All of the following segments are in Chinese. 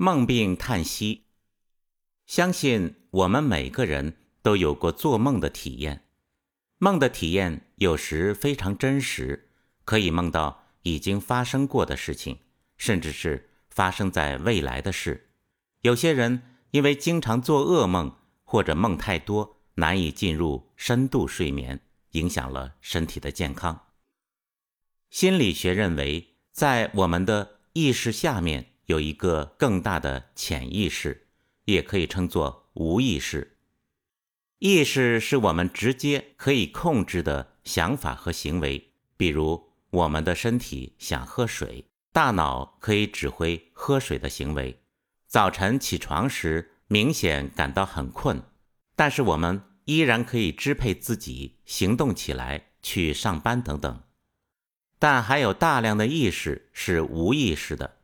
梦病叹息，相信我们每个人都有过做梦的体验。梦的体验有时非常真实，可以梦到已经发生过的事情，甚至是发生在未来的事。有些人因为经常做噩梦或者梦太多，难以进入深度睡眠，影响了身体的健康。心理学认为，在我们的意识下面有一个更大的潜意识，也可以称作无意识。意识是我们直接可以控制的想法和行为，比如我们的身体想喝水，大脑可以指挥喝水的行为。早晨起床时明显感到很困，但是我们依然可以支配自己行动起来去上班等等。但还有大量的意识是无意识的，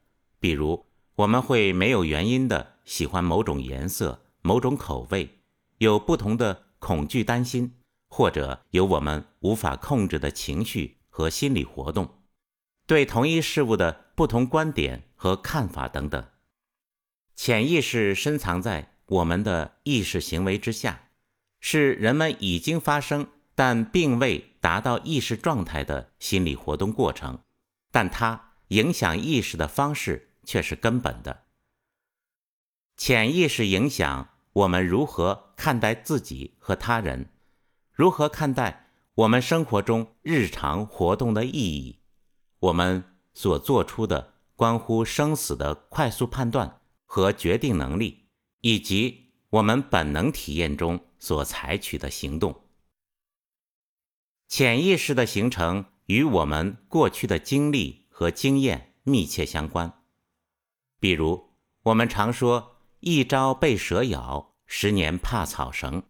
比如我们会没有原因的喜欢某种颜色、某种口味，有不同的恐惧、担心，或者有我们无法控制的情绪和心理活动，对同一事物的不同观点和看法等等。潜意识深藏在我们的意识行为之下，是人们已经发生。但并未达到意识状态的心理活动过程，但它影响意识的方式却是根本的。潜意识影响我们如何看待自己和他人，如何看待我们生活中日常活动的意义，我们所做出的关乎生死的快速判断和决定能力，以及我们本能体验中所采取的行动。潜意识的形成与我们过去的经历和经验密切相关。比如，我们常说“一朝被蛇咬，十年怕草绳”。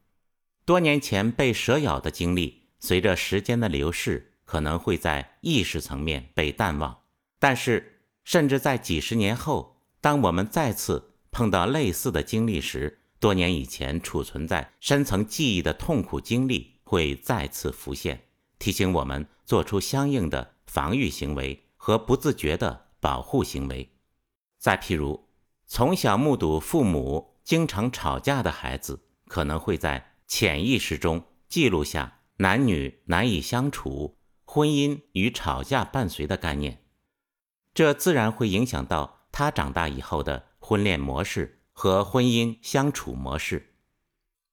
多年前被蛇咬的经历，随着时间的流逝，可能会在意识层面被淡忘。但是，甚至在几十年后，当我们再次碰到类似的经历时，多年以前储存在深层记忆的痛苦经历会再次浮现。提醒我们做出相应的防御行为和不自觉的保护行为。再譬如，从小目睹父母经常吵架的孩子，可能会在潜意识中记录下男女难以相处、婚姻与吵架伴随的概念，这自然会影响到他长大以后的婚恋模式和婚姻相处模式。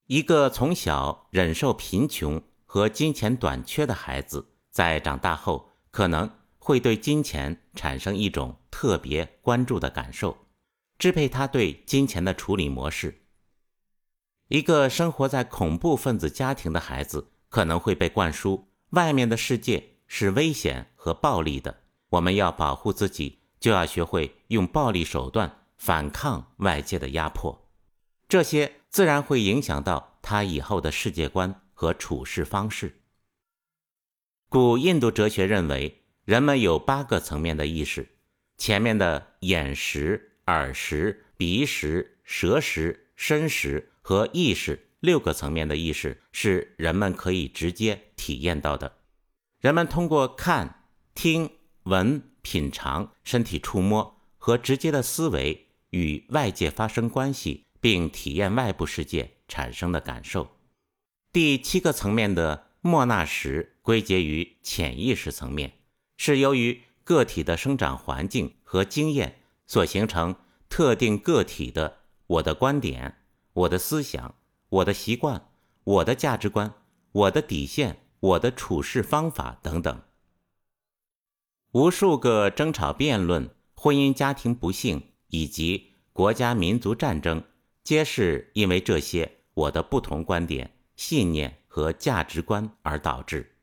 一个从小忍受贫穷。和金钱短缺的孩子，在长大后可能会对金钱产生一种特别关注的感受，支配他对金钱的处理模式。一个生活在恐怖分子家庭的孩子，可能会被灌输外面的世界是危险和暴力的，我们要保护自己，就要学会用暴力手段反抗外界的压迫。这些自然会影响到他以后的世界观。和处事方式。古印度哲学认为，人们有八个层面的意识，前面的眼识、耳识、鼻识、舌识、身识和意识六个层面的意识是人们可以直接体验到的。人们通过看、听、闻、品尝、身体触摸和直接的思维与外界发生关系，并体验外部世界产生的感受。第七个层面的莫纳什归结于潜意识层面，是由于个体的生长环境和经验所形成特定个体的我的观点、我的思想、我的习惯、我的价值观、我的底线、我的处事方法等等。无数个争吵、辩论、婚姻家庭不幸以及国家民族战争，皆是因为这些我的不同观点。信念和价值观而导致。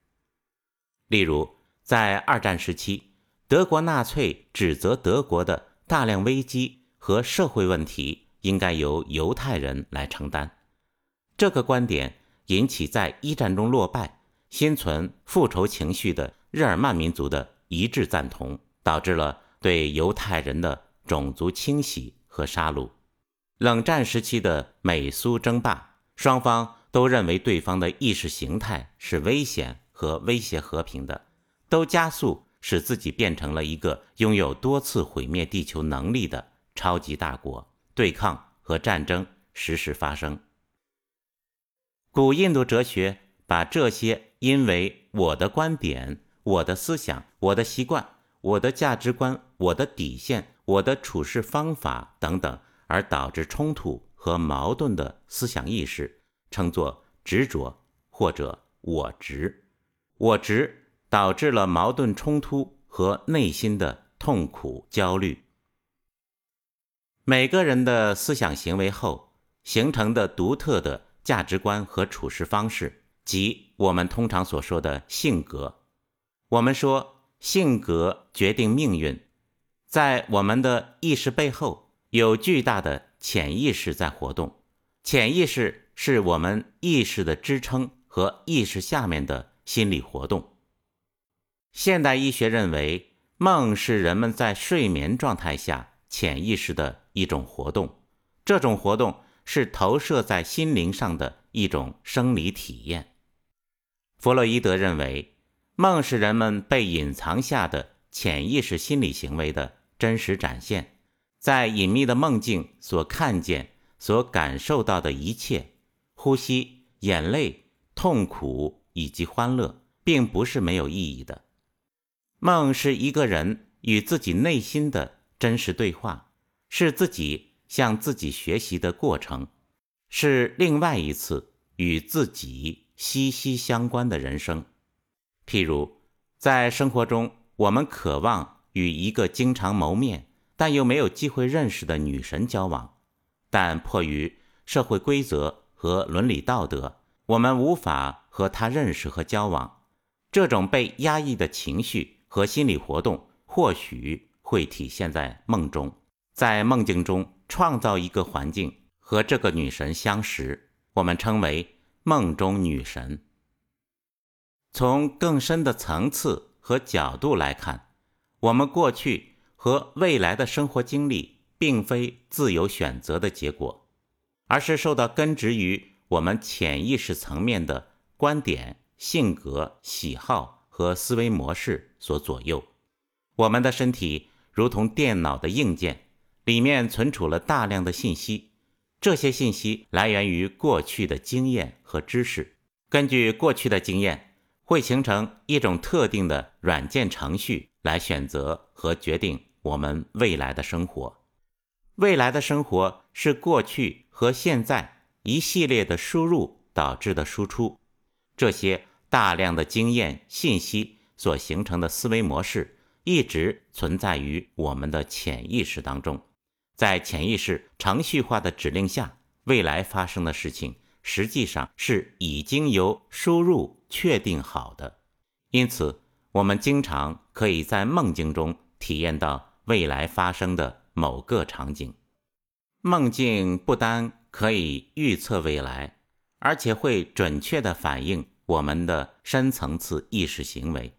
例如，在二战时期，德国纳粹指责德国的大量危机和社会问题应该由犹太人来承担。这个观点引起在一战中落败、心存复仇情绪的日耳曼民族的一致赞同，导致了对犹太人的种族清洗和杀戮。冷战时期的美苏争霸，双方。都认为对方的意识形态是危险和威胁和平的，都加速使自己变成了一个拥有多次毁灭地球能力的超级大国，对抗和战争时时发生。古印度哲学把这些因为我的观点、我的思想、我的习惯、我的价值观、我的底线、我的处事方法等等而导致冲突和矛盾的思想意识，称作执着或者我执。我执导致了矛盾冲突和内心的痛苦焦虑。每个人的思想行为后形成的独特的。价值观和处事方式，即我们通常所说的性格。我们说性格决定命运，在我们的意识背后有巨大的潜意识在活动。潜意识是我们意识的支撑和意识下面的心理活动。现代医学认为，梦是人们在睡眠状态下潜意识的一种活动，这种活动。是投射在心灵上的一种生理体验。弗洛伊德认为，梦是人们被隐藏下的潜意识心理行为的真实展现。在隐秘的梦境所看见、所感受到的一切，呼吸、眼泪、痛苦以及欢乐，并不是没有意义的。梦是一个人与自己内心的真实对话，是自己。向自己学习的过程，是另外一次与自己息息相关的人生。譬如，在生活中，我们渴望与一个经常谋面但又没有机会认识的女神交往，但迫于社会规则和伦理道德，我们无法和她认识和交往。这种被压抑的情绪和心理活动，或许会体现在梦中，在梦境中。创造一个环境和这个女神相识，我们称为梦中女神。从更深的层次和角度来看，我们过去和未来的生活经历并非自由选择的结果，而是受到根植于我们潜意识层面的观点、性格、喜好和思维模式所左右。我们的身体如同电脑的硬件。里面存储了大量的信息，这些信息来源于过去的经验和知识。根据过去的经验，会形成一种特定的软件程序来选择和决定我们未来的生活。未来的生活是过去和现在一系列的输入导致的输出。这些大量的经验信息所形成的思维模式，一直存在于我们的潜意识当中。在潜意识程序化的指令下，未来发生的事情实际上是已经由输入确定好的。因此，我们经常可以在梦境中体验到未来发生的某个场景。梦境不单可以预测未来，而且会准确地反映我们的深层次意识行为。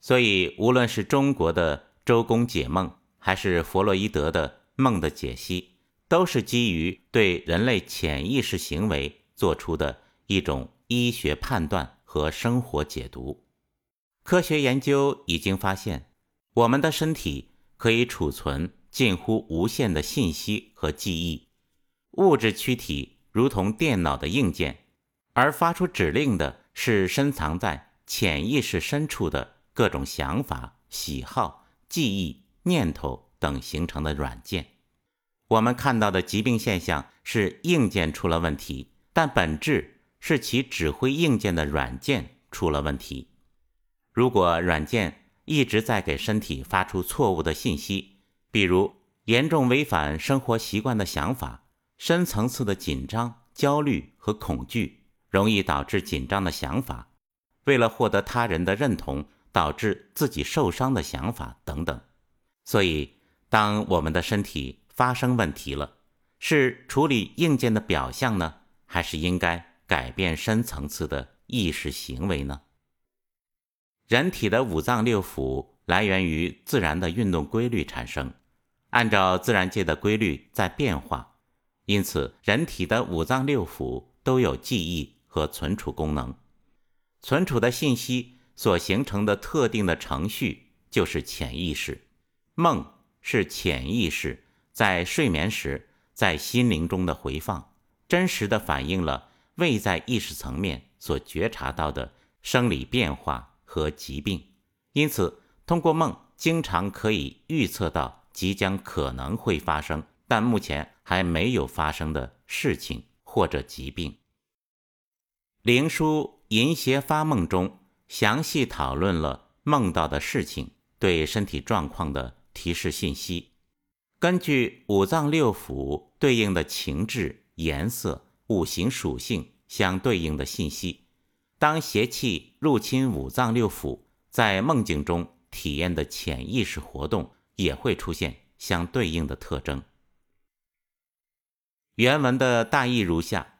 所以，无论是中国的周公解梦，还是弗洛伊德的。梦的解析都是基于对人类潜意识行为做出的一种医学判断和生活解读。科学研究已经发现，我们的身体可以储存近乎无限的信息和记忆。物质躯体如同电脑的硬件，而发出指令的是深藏在潜意识深处的各种想法、喜好、记忆、念头。等形成的软件，我们看到的疾病现象是硬件出了问题，但本质是其指挥硬件的软件出了问题。如果软件一直在给身体发出错误的信息，比如严重违反生活习惯的想法、深层次的紧张、焦虑和恐惧，容易导致紧张的想法，为了获得他人的认同导致自己受伤的想法等等，所以。当我们的身体发生问题了，是处理硬件的表象呢，还是应该改变深层次的意识行为呢？人体的五脏六腑来源于自然的运动规律产生，按照自然界的规律在变化，因此人体的五脏六腑都有记忆和存储功能，存储的信息所形成的特定的程序就是潜意识，梦。是潜意识在睡眠时在心灵中的回放，真实的反映了未在意识层面所觉察到的生理变化和疾病。因此，通过梦，经常可以预测到即将可能会发生，但目前还没有发生的事情或者疾病。灵书《淫邪发梦》中详细讨论了梦到的事情对身体状况的提示信息。根据五脏六腑对应的情志、颜色、五行属性相对应的信息，当邪气入侵五脏六腑，在梦境中体验的潜意识活动也会出现相对应的特征。原文的大意如下：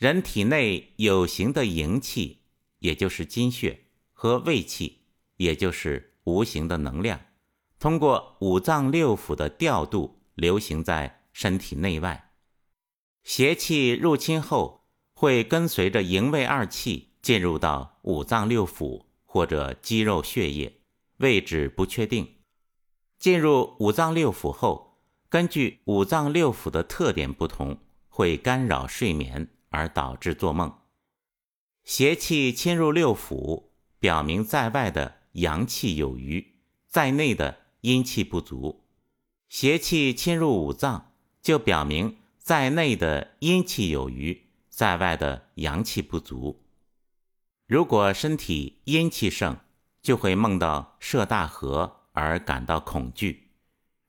人体内有形的营气，也就是精血和胃气，也就是无形的能量。通过五脏六腑的调度，流行在身体内外。邪气入侵后，会跟随着营卫二气进入到五脏六腑或者肌肉血液，位置不确定。进入五脏六腑后，根据五脏六腑的特点不同，会干扰睡眠而导致做梦。邪气侵入六腑，表明在外的阳气有余，在内的。阴气不足，邪气侵入五脏，就表明在内的阴气有余，在外的阳气不足。如果身体阴气盛，就会梦到涉大河而感到恐惧；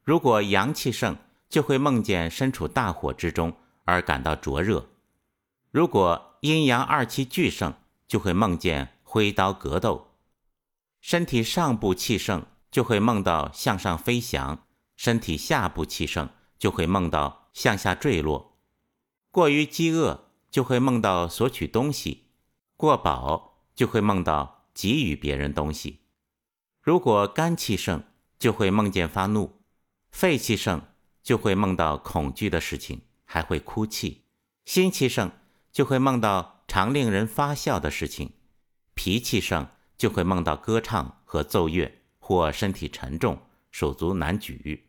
如果阳气盛，就会梦见身处大火之中而感到灼热；如果阴阳二气俱盛，就会梦见挥刀格斗。身体上部气盛。就会梦到向上飞翔，身体下部气盛就会梦到向下坠落；过于饥饿就会梦到索取东西；过饱就会梦到给予别人东西。如果肝气盛，就会梦见发怒；肺气盛就会梦到恐惧的事情，还会哭泣；心气盛就会梦到常令人发笑的事情；脾气盛就会梦到歌唱和奏乐。或身体沉重，手足难举；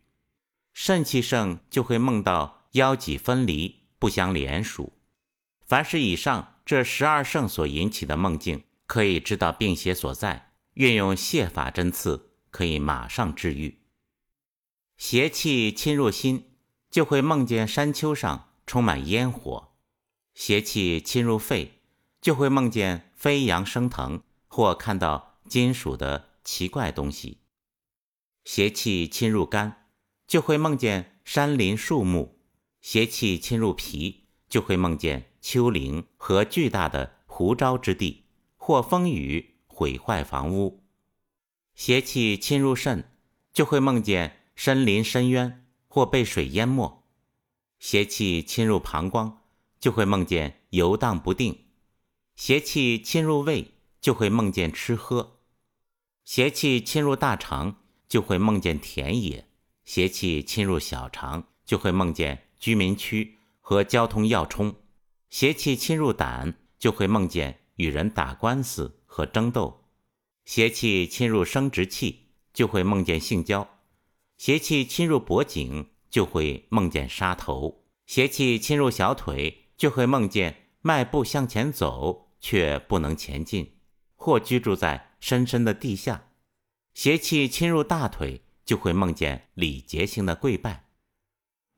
肾气盛就会梦到腰脊分离，不相连属。凡是以上这十二圣所引起的梦境，可以知道病邪所在，运用泻法针刺，可以马上治愈。邪气侵入心，就会梦见山丘上充满烟火；邪气侵入肺，就会梦见飞扬升腾，或看到金属的。奇怪东西，邪气侵入肝，就会梦见山林树木；邪气侵入脾，就会梦见丘陵和巨大的湖沼之地，或风雨毁坏房屋；邪气侵入肾，就会梦见深林深渊或被水淹没；邪气侵入膀胱，就会梦见游荡不定；邪气侵入胃，就会梦见吃喝。邪气侵入大肠，就会梦见田野；邪气侵入小肠，就会梦见居民区和交通要冲；邪气侵入胆，就会梦见与人打官司和争斗；邪气侵入生殖器，就会梦见性交；邪气侵入脖颈，就会梦见杀头；邪气侵入小腿，就会梦见迈步向前走却不能前进，或居住在。深深的地下，邪气侵入大腿，就会梦见礼节性的跪拜；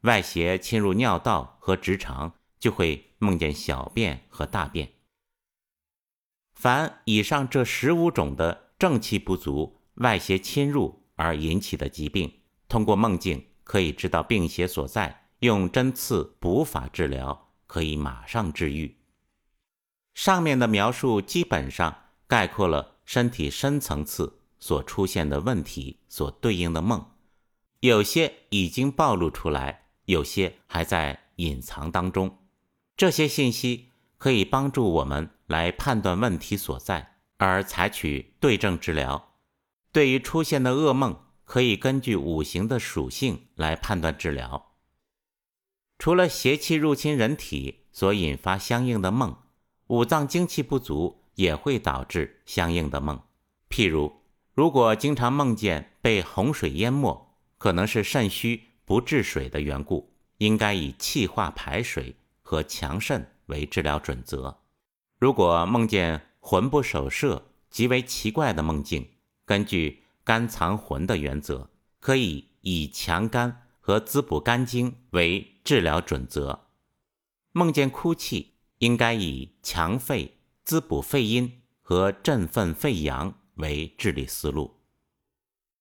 外邪侵入尿道和直肠，就会梦见小便和大便。凡以上这十五种的正气不足、外邪侵入而引起的疾病，通过梦境可以知道病邪所在，用针刺补法治疗，可以马上治愈。上面的描述基本上概括了。身体深层次所出现的问题所对应的梦，有些已经暴露出来，有些还在隐藏当中。这些信息可以帮助我们来判断问题所在，而采取对症治疗。对于出现的噩梦，可以根据五行的属性来判断治疗。除了邪气入侵人体所引发相应的梦，五脏精气不足。也会导致相应的梦，譬如，如果经常梦见被洪水淹没，可能是肾虚不治水的缘故，应该以气化排水和强肾为治疗准则。如果梦见魂不守舍、极为奇怪的梦境，根据肝藏魂的原则，可以以强肝和滋补肝经为治疗准则。梦见哭泣，应该以强肺、滋补肺阴和振奋肺阳为治理思路。